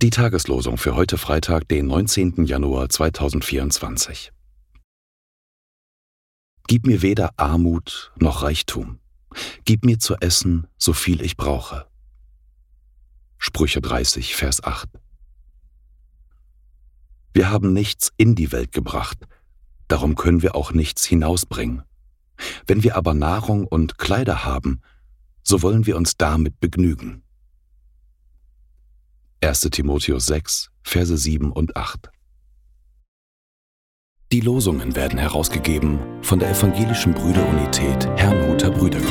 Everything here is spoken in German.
Die Tageslosung für heute Freitag, den 19. Januar 2024. Gib mir weder Armut noch Reichtum. Gib mir zu essen, so viel ich brauche. Sprüche 30, Vers 8. Wir haben nichts in die Welt gebracht, darum können wir auch nichts hinausbringen. Wenn wir aber Nahrung und Kleider haben, so wollen wir uns damit begnügen. 1. Timotheus 6, Verse 7 und 8. Die Losungen werden herausgegeben von der Evangelischen Brüderunität Herrnhuter Brüdergemeine.